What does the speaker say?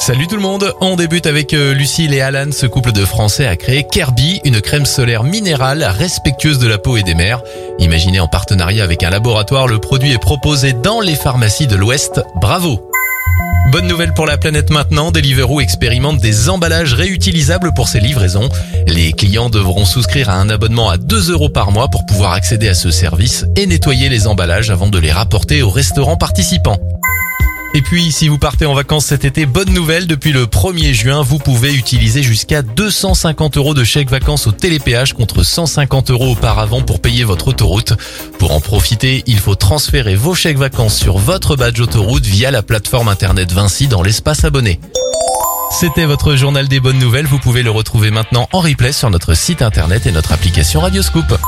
Salut tout le monde, on débute avec euh, Lucille et Alan. Ce couple de Français a créé Kirby, une crème solaire minérale respectueuse de la peau et des mers. Imaginé en partenariat avec un laboratoire, le produit est proposé dans les pharmacies de l'Ouest. Bravo Bonne nouvelle pour la planète maintenant, Deliveroo expérimente des emballages réutilisables pour ses livraisons. Les clients devront souscrire à un abonnement à 2 euros par mois pour pouvoir accéder à ce service et nettoyer les emballages avant de les rapporter aux restaurants participants. Et puis, si vous partez en vacances cet été, bonne nouvelle, depuis le 1er juin, vous pouvez utiliser jusqu'à 250 euros de chèque vacances au télépéage contre 150 euros auparavant pour payer votre autoroute. Pour en profiter, il faut transférer vos chèques vacances sur votre badge autoroute via la plateforme internet Vinci dans l'espace abonné. C'était votre journal des bonnes nouvelles, vous pouvez le retrouver maintenant en replay sur notre site internet et notre application Radioscoop.